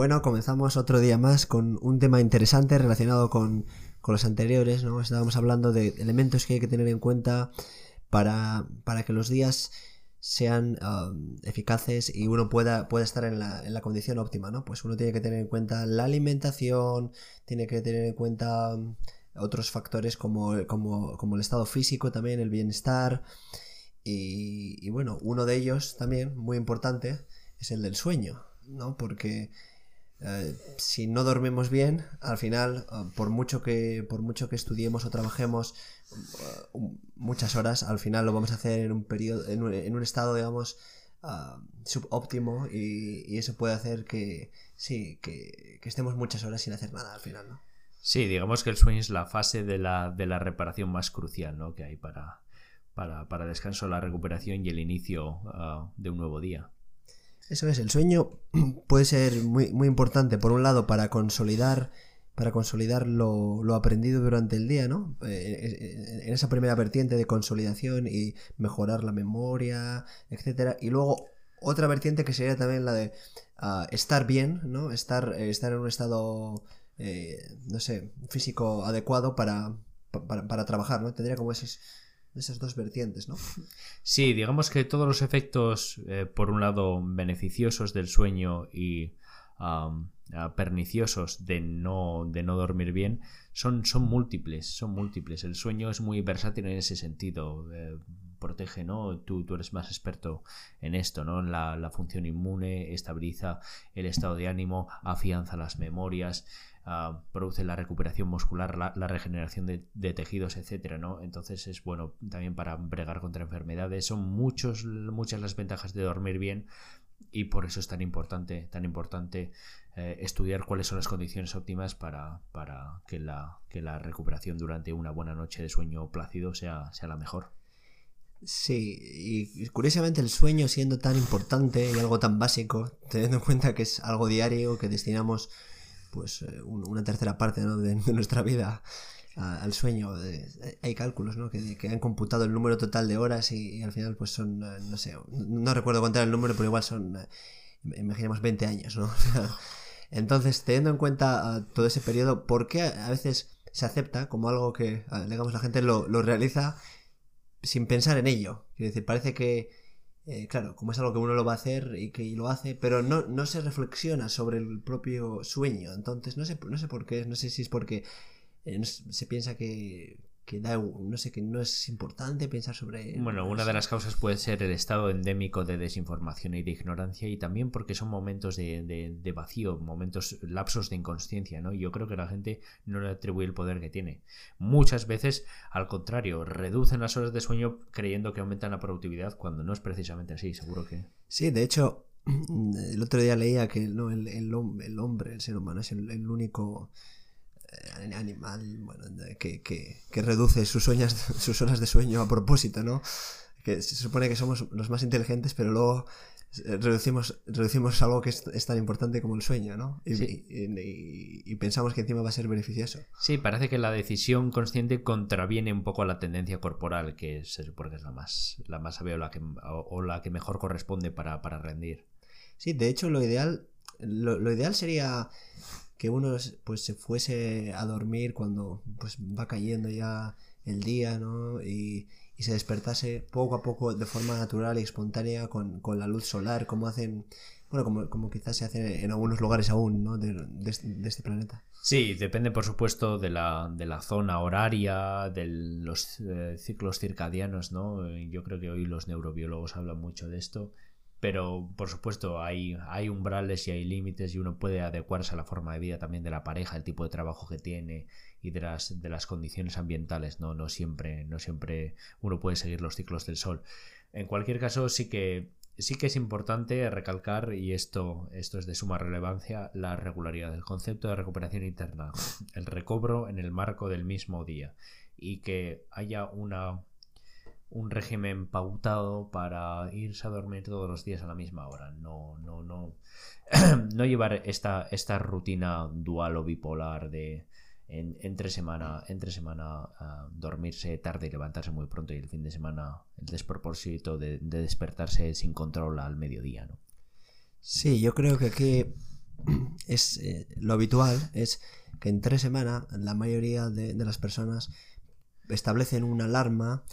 Bueno, comenzamos otro día más con un tema interesante relacionado con, los anteriores, ¿no? Estábamos hablando de elementos que hay que tener en cuenta para, para que los días sean um, eficaces y uno pueda, pueda estar en la, en la, condición óptima, ¿no? Pues uno tiene que tener en cuenta la alimentación, tiene que tener en cuenta um, otros factores como, como, como el estado físico también, el bienestar. Y, y, bueno, uno de ellos también, muy importante, es el del sueño, ¿no? Porque eh, si no dormimos bien, al final, eh, por mucho que, por mucho que estudiemos o trabajemos eh, muchas horas, al final lo vamos a hacer en un periodo, en un, estado, digamos, subóptimo y, eso puede hacer que sí, que, estemos muchas horas sin hacer nada al final, ¿no? Sí, digamos que el sueño es la fase de la, de la reparación más crucial, ¿no? Que hay para, para, para descanso, la recuperación y el inicio de un nuevo día. Eso es, el sueño puede ser muy, muy importante, por un lado, para consolidar para consolidar lo, aprendido durante el día, ¿no? Eh, eh, eh, en esa primera vertiente de consolidación y mejorar la memoria, etcétera. Y luego otra vertiente que sería también la de ah, estar bien, ¿no? Estar, estar en un estado, no sé, físico adecuado para, para, trabajar, ¿no? Tendría como ese esas dos vertientes, ¿no? Sí, digamos que todos los efectos, eh, por un lado, beneficiosos del sueño y perniciosos de no, de no dormir bien, son, son múltiples, son múltiples. El sueño es muy versátil en ese sentido. Eh, protege, ¿no? Tú, tú eres más experto en esto, ¿no? La, la función inmune, estabiliza el estado de ánimo, afianza las memorias. Ah, produce la recuperación muscular, la, regeneración de, tejidos, etcétera, ¿no? Entonces es bueno también para bregar contra enfermedades. Son muchos, muchas las ventajas de dormir bien y por eso es tan importante, tan importante eh, estudiar cuáles son las condiciones óptimas para, para que, la, que la recuperación durante una buena noche de sueño plácido sea, sea la mejor. Sí, y curiosamente el sueño siendo tan importante y algo tan básico, teniendo en cuenta que es algo diario, que destinamos pues eh, una tercera parte de, nuestra vida al sueño. hay cálculos ¿no? que, han computado el número total de horas y, al final pues son, eh, no sé, no recuerdo era el número, pero igual son, eh, imaginemos, 20 años. ¿no? Entonces, teniendo en cuenta todo ese periodo, ¿por qué a veces se acepta como algo que, digamos, la gente lo, lo realiza sin pensar en ello? Quiero decir, parece que eh, claro, como es algo que uno lo va a hacer y que lo hace, pero no, no se reflexiona sobre el propio sueño. Entonces, no sé, no sé por qué, no sé si es porque eh, se piensa que, que da, no sé, que no es importante pensar sobre... Bueno, una de las causas puede ser el estado endémico de desinformación y de ignorancia y también porque son momentos de, de, vacío, momentos, lapsos de inconsciencia, ¿no? Yo creo que la gente no le atribuye el poder que tiene. Muchas veces, al contrario, reducen las horas de sueño creyendo que aumentan la productividad cuando no es precisamente así, seguro que... Sí, de hecho, el otro día leía que no, el, el, hombre, el ser humano, es el único animal bueno, que, que, que, reduce sus, sueños, sus horas de sueño a propósito, ¿no? Que se supone que somos los más inteligentes, pero luego eh, reducimos, reducimos algo que es, tan importante como el sueño, ¿no? Y, y, pensamos que encima va a ser beneficioso. Sí, parece que la decisión consciente contraviene un poco a la tendencia corporal, que se supone que es la más, la más sabia o la que, o, la que mejor corresponde para, para rendir. Sí, de hecho lo ideal, lo, lo ideal sería que uno pues se fuese a dormir cuando pues va cayendo ya el día, ¿no? Y, se despertase poco a poco de forma natural y espontánea con, la luz solar, como hacen, bueno, como, como, quizás se hace en algunos lugares aún, ¿no? De, este planeta. Sí, depende por supuesto de la, de la zona horaria, de los eh, ciclos circadianos, ¿no? Yo creo que hoy los neurobiólogos hablan mucho de esto pero por supuesto hay, hay umbrales y hay límites y uno puede adecuarse a la forma de vida también de la pareja, el tipo de trabajo que tiene y de las, de las condiciones ambientales, ¿no? No siempre, no siempre uno puede seguir los ciclos del sol. En cualquier caso, sí que, sí que es importante recalcar, y esto, esto es de suma relevancia, la regularidad, del concepto de recuperación interna, el recobro en el marco del mismo día y que haya una un régimen pautado para irse a dormir todos los días a la misma hora. No, no, no. no llevar esta, esta rutina dual o bipolar de entre semana, entre semana dormirse tarde y levantarse muy pronto y el fin de semana el despropósito de, despertarse sin control al mediodía, ¿no? Sí, yo creo que aquí es eh, lo habitual es que en tres semanas la mayoría de, las personas establecen una alarma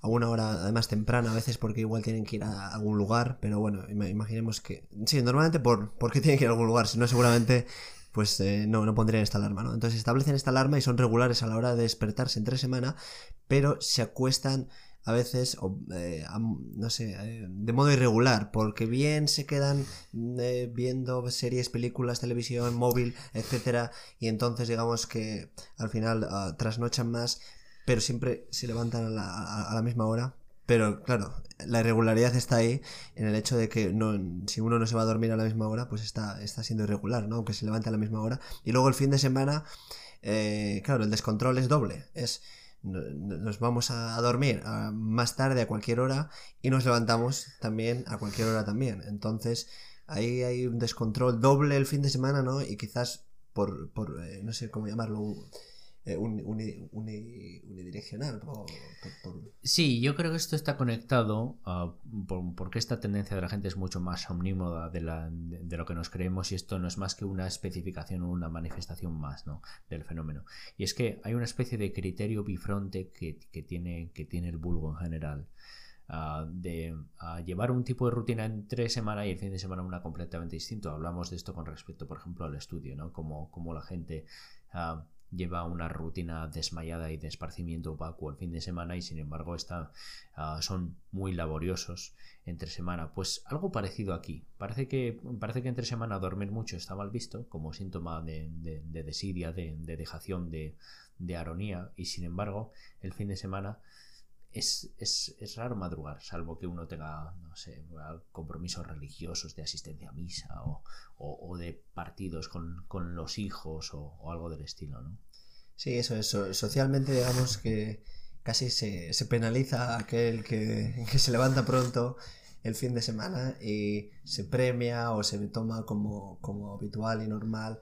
a una hora además temprana a veces porque igual tienen que ir a algún lugar pero bueno imaginemos que sí normalmente por porque tienen que ir a algún lugar si no seguramente pues eh, no, no pondrían esta alarma, ¿no? Entonces establecen esta alarma y son regulares a la hora de despertarse en tres semanas, pero se acuestan a veces, eh, no sé, eh, de modo irregular, porque bien se quedan viendo series, películas, televisión, móvil, etcétera, y entonces digamos que al final ah, trasnochan más, pero siempre se levantan a la misma hora pero claro, la irregularidad está ahí en el hecho de que no, si uno no se va a dormir a la misma hora, pues está, está siendo irregular, ¿no? Aunque se levante a la misma hora. Y luego el fin de semana, eh, claro, el descontrol es doble. Es nos vamos a dormir más tarde a cualquier hora y nos levantamos también a cualquier hora también. Entonces ahí hay un descontrol doble el fin de semana, ¿no? Y quizás por, por eh, no sé cómo llamarlo, eh, unidireccional. Sí, yo creo que esto está conectado porque esta tendencia de la gente es mucho más omnímoda de, lo que nos creemos y esto no es más que una especificación o una manifestación más ¿no? del fenómeno. Y es que hay una especie de criterio bifronte que, tiene, que tiene el vulgo en general. Ah, de llevar un tipo de rutina entre semana y el fin de semana una completamente distinto. Hablamos de esto con respecto, por ejemplo, al estudio, ¿no? Como, como la gente uh, lleva una rutina desmayada y de esparcimiento opaco el fin de semana y sin embargo está, ah, son muy laboriosos entre semana. Pues algo parecido aquí. Parece que, parece que entre semana dormir mucho está mal visto como síntoma de, de, desidia, de, de, dejación, de, de aronía y sin embargo el fin de semana es, es, raro madrugar, salvo que uno tenga, no sé, compromisos religiosos de asistencia a misa o, de partidos con, los hijos o, algo del estilo, ¿no? Sí, eso es. Socialmente, digamos que casi se, penaliza a aquel que, se levanta pronto el fin de semana y se premia o se toma como, habitual y normal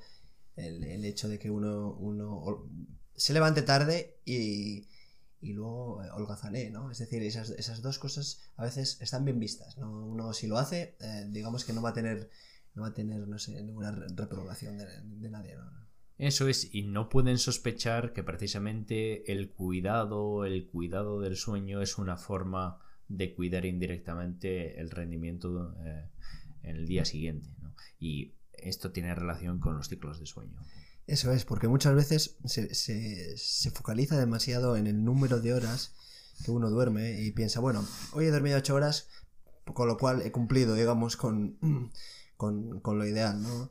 el, el hecho de que uno, uno se levante tarde y y luego eh, holgazané, ¿no? Es decir, esas, esas, dos cosas a veces están bien vistas, ¿no? Uno si lo hace, eh, digamos que no va a tener, no va a tener, no sé, ninguna reprobación de, nadie, ¿no? Eso es, y no pueden sospechar que precisamente el cuidado, el cuidado del sueño es una forma de cuidar indirectamente el rendimiento eh, en el día siguiente, ¿no? Y esto tiene relación con los ciclos de sueño. Eso es, porque muchas veces se, se, focaliza demasiado en el número de horas que uno duerme y piensa, bueno, hoy he dormido ocho horas, con lo cual he cumplido, digamos, con, con, lo ideal, ¿no?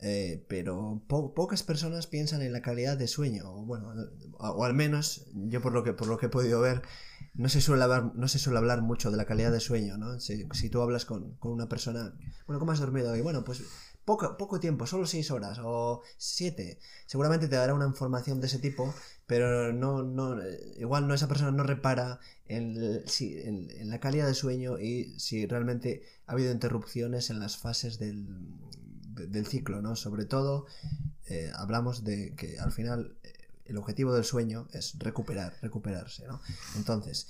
Eh, pero pocas personas piensan en la calidad de sueño, o bueno, o, al menos yo por lo que por lo que he podido ver, no se suele hablar, no se suele hablar mucho de la calidad de sueño, ¿no? Si, si tú hablas con, con, una persona, bueno, ¿cómo has dormido hoy? Bueno, pues poco, poco tiempo, solo 6 horas o 7. Seguramente te dará una información de ese tipo, pero no, no, igual no esa persona no repara en, en, la calidad de sueño y si realmente ha habido interrupciones en las fases del, del ciclo, ¿no? Sobre todo eh, hablamos de que al final eh, el objetivo del sueño es recuperar, recuperarse, ¿no? Entonces,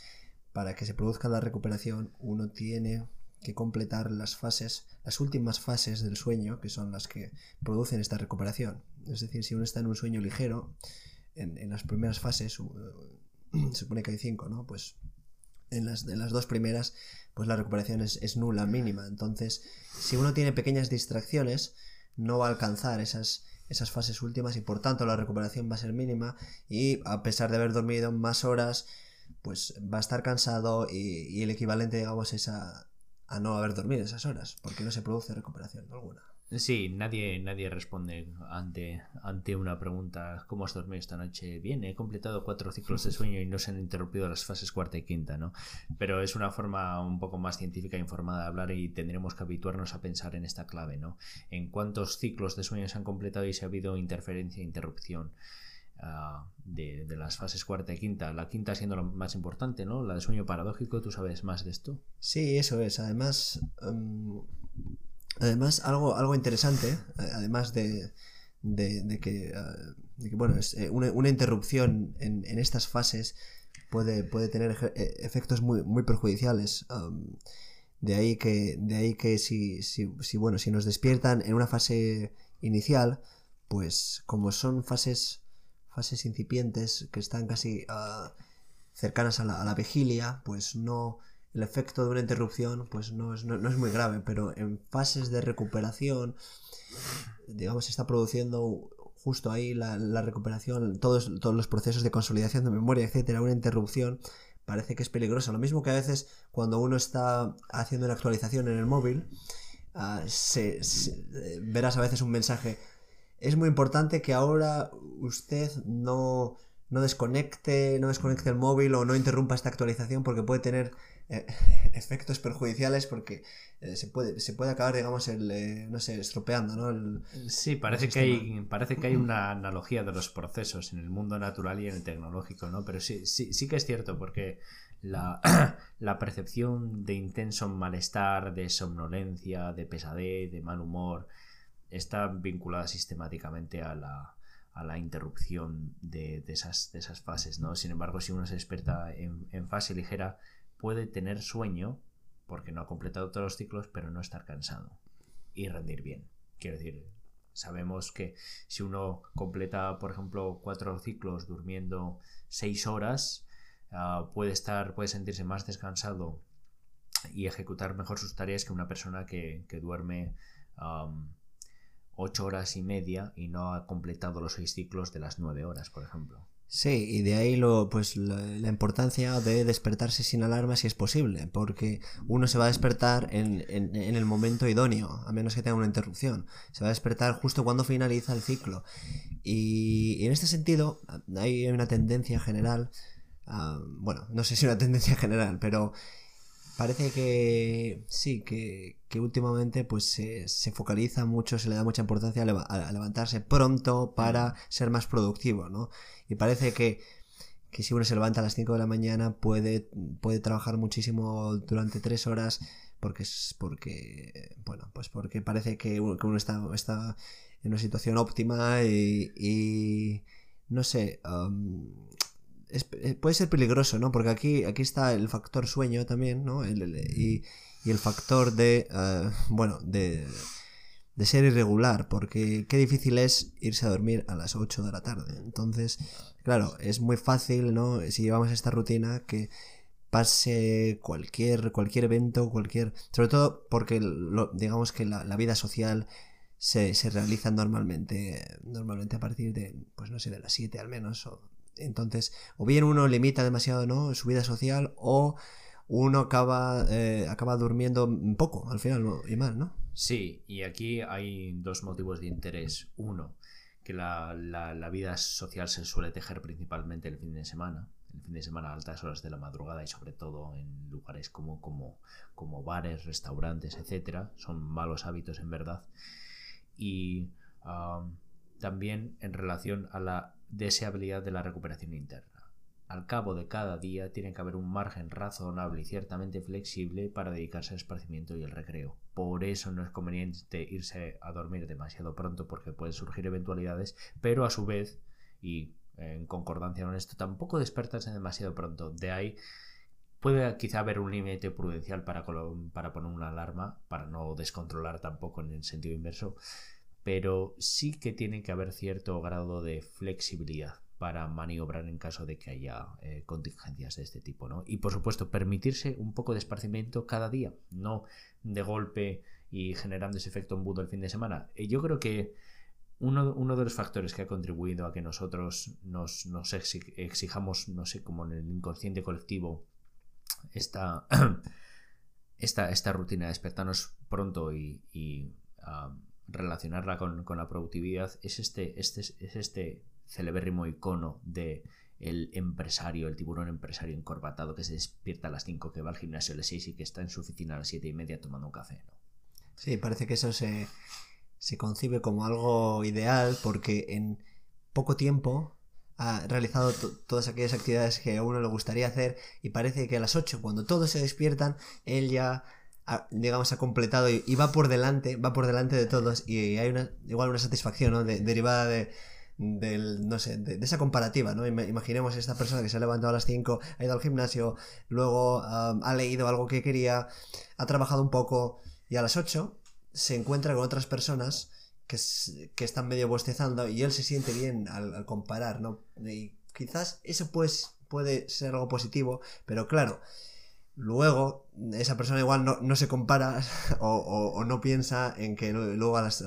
para que se produzca la recuperación, uno tiene que completar las fases, las últimas fases del sueño, que son las que producen esta recuperación. Es decir, si uno está en un sueño ligero, en, las primeras fases, se supone que hay cinco, ¿no? Pues en las, las dos primeras, pues la recuperación es, nula, mínima. Entonces, si uno tiene pequeñas distracciones, no va a alcanzar esas, esas fases últimas y por tanto la recuperación va a ser mínima y a pesar de haber dormido más horas, pues va a estar cansado y, y el equivalente, digamos, es a, a no haber dormido esas horas, porque no se produce recuperación alguna. Sí, nadie, nadie responde ante, ante una pregunta ¿cómo has dormido esta noche? Bien, he completado cuatro ciclos de sueño y no se han interrumpido las fases cuarta y quinta, ¿no? Pero es una forma un poco más científica e informada de hablar y tendremos que habituarnos a pensar en esta clave, ¿no? En cuántos ciclos de sueño se han completado y si ha habido interferencia e interrupción. Ah, de, las fases cuarta y quinta, la quinta siendo la más importante, ¿no? La de sueño paradójico, ¿tú sabes más de esto? Sí, eso es. Además, em, además algo, algo interesante, eh, además de, de, que, eh, bueno, es, eh, una, interrupción en, en, estas fases puede, puede tener efectos muy, muy perjudiciales. de ahí que, de ahí que si, si, si, bueno, si nos despiertan en una fase inicial, pues como son fases, fases incipientes que están casi ah, cercanas a la, a la, vigilia, pues no el efecto de una interrupción pues no es, no, no es muy grave, pero en fases de recuperación, digamos, se está produciendo justo ahí la, la, recuperación, todos, todos los procesos de consolidación de memoria, etcétera, una interrupción parece que es peligrosa. Lo mismo que a veces cuando uno está haciendo una actualización en el móvil, uh, se, verás a veces un mensaje. Es muy importante que ahora usted no, no desconecte, no desconecte el móvil o no interrumpa esta actualización porque puede tener eh, efectos perjudiciales porque eh, se, puede, se puede acabar, digamos, el, eh, no sé, estropeando, ¿no? El, sí, parece el que, hay, parece que hay una analogía de los procesos en el mundo natural y en el tecnológico, ¿no? Pero sí, sí, sí que es cierto porque la, la percepción de intenso malestar, de somnolencia, de pesadez, de mal humor, está vinculada sistemáticamente a la, a la interrupción de, de, esas, de esas fases, ¿no? Sin embargo, si uno se despierta en, en fase ligera, puede tener sueño porque no ha completado todos los ciclos, pero no estar cansado y rendir bien. Quiero decir, sabemos que si uno completa, por ejemplo, cuatro ciclos durmiendo seis horas, uh, puede estar, puede sentirse más descansado y ejecutar mejor sus tareas que una persona que, que duerme ocho horas y media y no ha completado los seis ciclos de las nueve horas, por ejemplo. Sí, y de ahí lo, pues la, importancia de despertarse sin alarma si es posible, porque uno se va a despertar en, en, el momento idóneo, a menos que tenga una interrupción. Se va a despertar justo cuando finaliza el ciclo. Y, en este sentido, hay una tendencia general, uh, bueno, no sé si una tendencia general, pero parece que sí, que, que últimamente pues se, se, focaliza mucho, se le da mucha importancia a, leva a levantarse pronto para ser más productivo, ¿no? Y parece que, que si uno se levanta a las 5 de la mañana puede, puede trabajar muchísimo durante 3 horas porque es porque bueno pues porque parece que uno, que uno está, está en una situación óptima y, y no sé um, es, puede ser peligroso no porque aquí aquí está el factor sueño también no y, y, el factor de uh, bueno de de ser irregular, porque qué difícil es irse a dormir a las 8 de la tarde. Entonces, claro, es muy fácil, ¿no? Si llevamos esta rutina que pase cualquier, cualquier evento, cualquier... Sobre todo porque lo, digamos que la, la vida social se, se, realiza normalmente, normalmente a partir de, pues no sé, de las 7 al menos. O, entonces, o bien uno limita demasiado, ¿no? Su vida social o uno acaba, eh, acaba durmiendo poco al final y mal, ¿no? Sí, y aquí hay dos motivos de interés. Uno, que la, la, vida social se suele tejer principalmente el fin de semana. El fin de semana a altas horas de la madrugada y sobre todo en lugares como, como, como bares, restaurantes, etcétera. Son malos hábitos en verdad. Y también en relación a la deseabilidad de la recuperación interna al cabo de cada día tiene que haber un margen razonable y ciertamente flexible para dedicarse al esparcimiento y el recreo. Por eso no es conveniente irse a dormir demasiado pronto porque pueden surgir eventualidades, pero a su vez, y en concordancia con esto, tampoco despertarse demasiado pronto. De ahí puede quizá haber un límite prudencial para, para poner una alarma, para no descontrolar tampoco en el sentido inverso, pero sí que tiene que haber cierto grado de flexibilidad para maniobrar en caso de que haya eh, contingencias de este tipo, ¿no? Y por supuesto, permitirse un poco de esparcimiento cada día, no de golpe y generando ese efecto embudo el fin de semana. Y yo creo que uno, de los factores que ha contribuido a que nosotros nos, nos exijamos, no sé, como en el inconsciente colectivo, esta, esta, esta rutina de despertarnos pronto y, relacionarla con, con, la productividad, es este, este, es este celebérrimo icono de el empresario, el tiburón empresario encorbatado que se despierta a las 5, que va al gimnasio a las 6 y que está en su oficina a las 7 y media tomando un café. ¿no? Sí, parece que eso se, se concibe como algo ideal porque en poco tiempo ha realizado todas aquellas actividades que a uno le gustaría hacer y parece que a las 8, cuando todos se despiertan, él ya digamos ha completado y, va por delante, va por delante de todos y hay una igual una satisfacción ¿no? de, derivada de del, no sé, de, esa comparativa, ¿no? Imaginemos esta persona que se ha levantado a las 5, ha ido al gimnasio, luego um, ha leído algo que quería, ha trabajado un poco y a las 8 se encuentra con otras personas que, que están medio bostezando y él se siente bien al, comparar, ¿no? Y quizás eso pues, puede ser algo positivo, pero claro, luego esa persona igual no, se compara o, no piensa en que luego a las,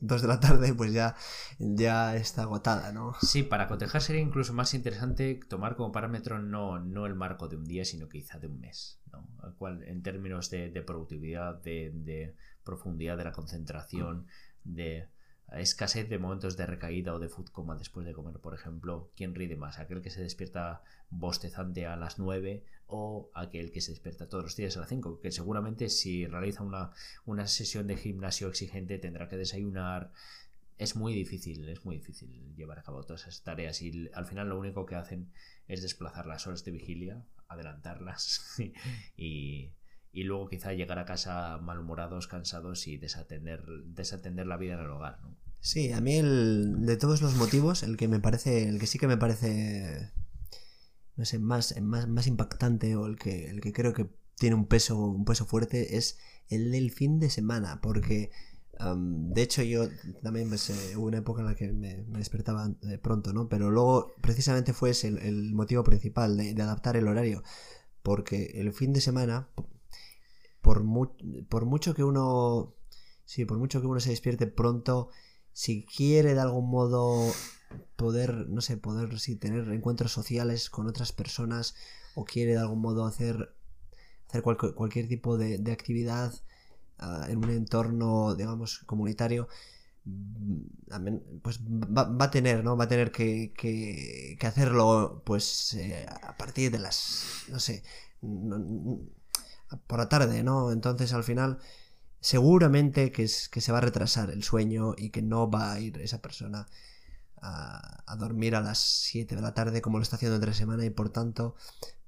2 de la tarde pues ya, ya está agotada, ¿no? Sí, para cotejar sería incluso más interesante tomar como parámetro no, no el marco de un día, sino quizá de un mes, ¿no? cual, en términos de, productividad, de, profundidad de la concentración, de escasez de momentos de recaída o de food coma después de comer, por ejemplo, ¿quién rinde más? ¿Aquel que se despierta bostezante a las 9 o aquel que se despierta todos los días a las 5? Que seguramente si realiza una, una sesión de gimnasio exigente tendrá que desayunar. Es muy difícil, es muy difícil llevar a cabo todas esas tareas y al final lo único que hacen es desplazar las horas de vigilia, adelantarlas y, y luego quizá llegar a casa malhumorados, cansados y desatender, desatender la vida en el hogar. ¿no? Sí, a mí el, de todos los motivos, el que me parece, el que sí que me parece, no sé, más, más, más impactante o el que, el que creo que tiene un peso, un peso fuerte es el del fin de semana, porque de hecho yo también pues, eh, hubo una época en la que me, despertaba pronto, ¿no? Pero luego precisamente fue ese el, motivo principal de, adaptar el horario, porque el fin de semana, por, por mucho que uno. Sí, por mucho que uno se despierte pronto, si quiere de algún modo poder, no sé, poder sí, tener encuentros sociales con otras personas o quiere de algún modo hacer, hacer cualquier tipo de, actividad ah, en un entorno, digamos, comunitario, mm, pues va, a tener, ¿no? Va a tener que, que, hacerlo, pues, eh, a partir de las, no sé, por la tarde, ¿no? Entonces al final seguramente que, es, que se va a retrasar el sueño y que no va a ir esa persona a, dormir a las 7 de la tarde como lo está haciendo entre semana y por tanto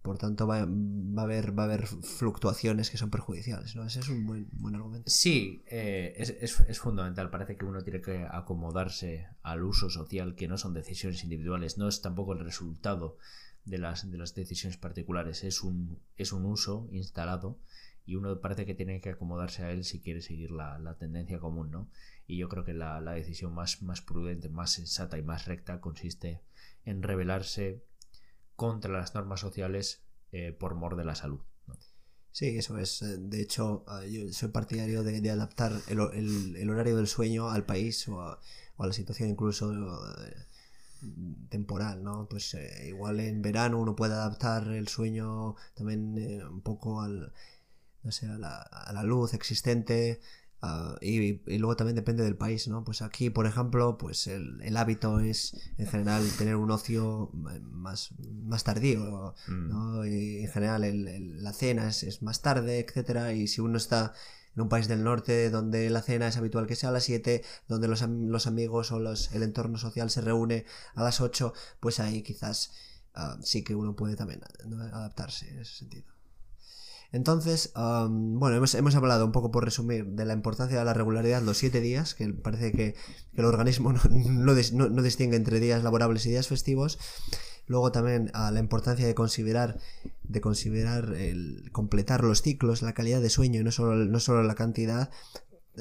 por tanto va, a haber, va a haber fluctuaciones que son perjudiciales, ¿no? Ese es un buen, buen argumento. Sí, eh, es, es, fundamental. Parece que uno tiene que acomodarse al uso social, que no son decisiones individuales, no es tampoco el resultado de las, de las decisiones particulares, es un, es un uso instalado y uno parece que tiene que acomodarse a él si quiere seguir la, tendencia común, ¿no? Y yo creo que la, decisión más, más prudente, más sensata y más recta consiste en rebelarse contra las normas sociales eh, por mor de la salud. Sí, eso es. Eh, de hecho, eh, yo soy partidario de, adaptar el, horario del sueño al país o a, la situación incluso temporal, ¿no? Pues eh, igual en verano uno puede adaptar el sueño también eh, un poco al, no sé, a, la, luz existente y, luego también depende del país, ¿no? Pues aquí, por ejemplo, pues el, hábito es en general tener un ocio más, más tardío, ¿no? Mm. Y en general la cena es, es más tarde, etcétera, y si uno está en un país del norte donde la cena es habitual que sea a las 7, donde los, amigos o los, el entorno social se reúne a las 8, pues ahí quizás ah, sí que uno puede también adaptarse en ese sentido. Entonces, bueno, hemos, hablado un poco por resumir de la importancia de la regularidad, los siete días, que parece que, el organismo no, no, distingue entre días laborables y días festivos. Luego también a la importancia de considerar, de considerar el completar los ciclos, la calidad de sueño y no solo, no solo la cantidad.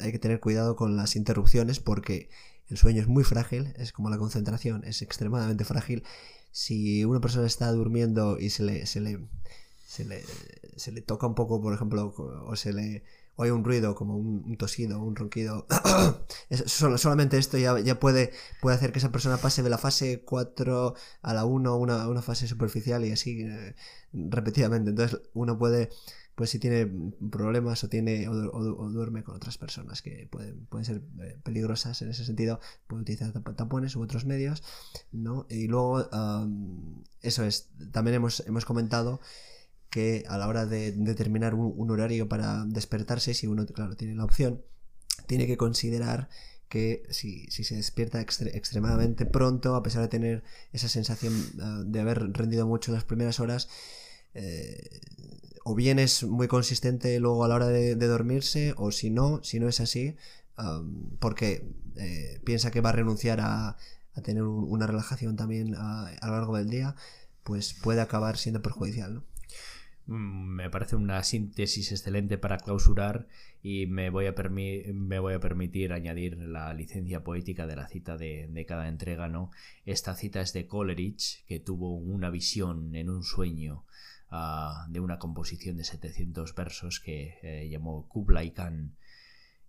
Hay que tener cuidado con las interrupciones porque el sueño es muy frágil, es como la concentración, es extremadamente frágil. Si una persona está durmiendo y se le, se le, se le, se le toca un poco, por ejemplo, o se le o hay un ruido como un, tosido, un ronquido, solamente esto ya, ya puede, puede hacer que esa persona pase de la fase 4 a la 1, una, una fase superficial y así eh, repetidamente. Entonces uno puede, pues si tiene problemas o tiene o, duerme con otras personas que pueden, pueden ser eh, peligrosas en ese sentido, puede utilizar tapones u otros medios, ¿no? Y luego, eso es, también hemos, hemos comentado que a la hora de determinar un, horario para despertarse, si uno, claro, tiene la opción, tiene que considerar que si, se despierta extremadamente pronto, a pesar de tener esa sensación ah, de haber rendido mucho las primeras horas, eh, o bien es muy consistente luego a la hora de, dormirse, o si no, si no es así, porque eh, piensa que va a renunciar a, tener una relajación también a, a, lo largo del día, pues puede acabar siendo perjudicial, ¿no? Mm, me parece una síntesis excelente para clausurar y me voy a, me voy a permitir añadir la licencia poética de la cita de, cada entrega, ¿no? Esta cita es de Coleridge, que tuvo una visión en un sueño ah, de una composición de 700 versos que eh, llamó Kublai Khan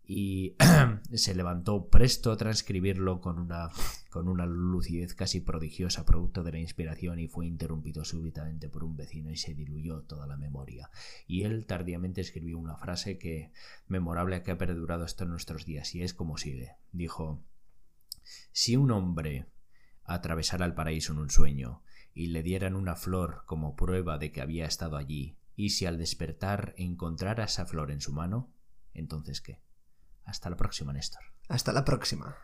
y se levantó presto a transcribirlo con una, con una lucidez casi prodigiosa producto de la inspiración y fue interrumpido súbitamente por un vecino y se diluyó toda la memoria. Y él tardíamente escribió una frase que memorable que ha perdurado hasta nuestros días y es como sigue. Dijo Si un hombre atravesara el paraíso en un sueño y le dieran una flor como prueba de que había estado allí, y si al despertar encontrara esa flor en su mano, entonces qué? Hasta la próxima, Néstor. Hasta la próxima.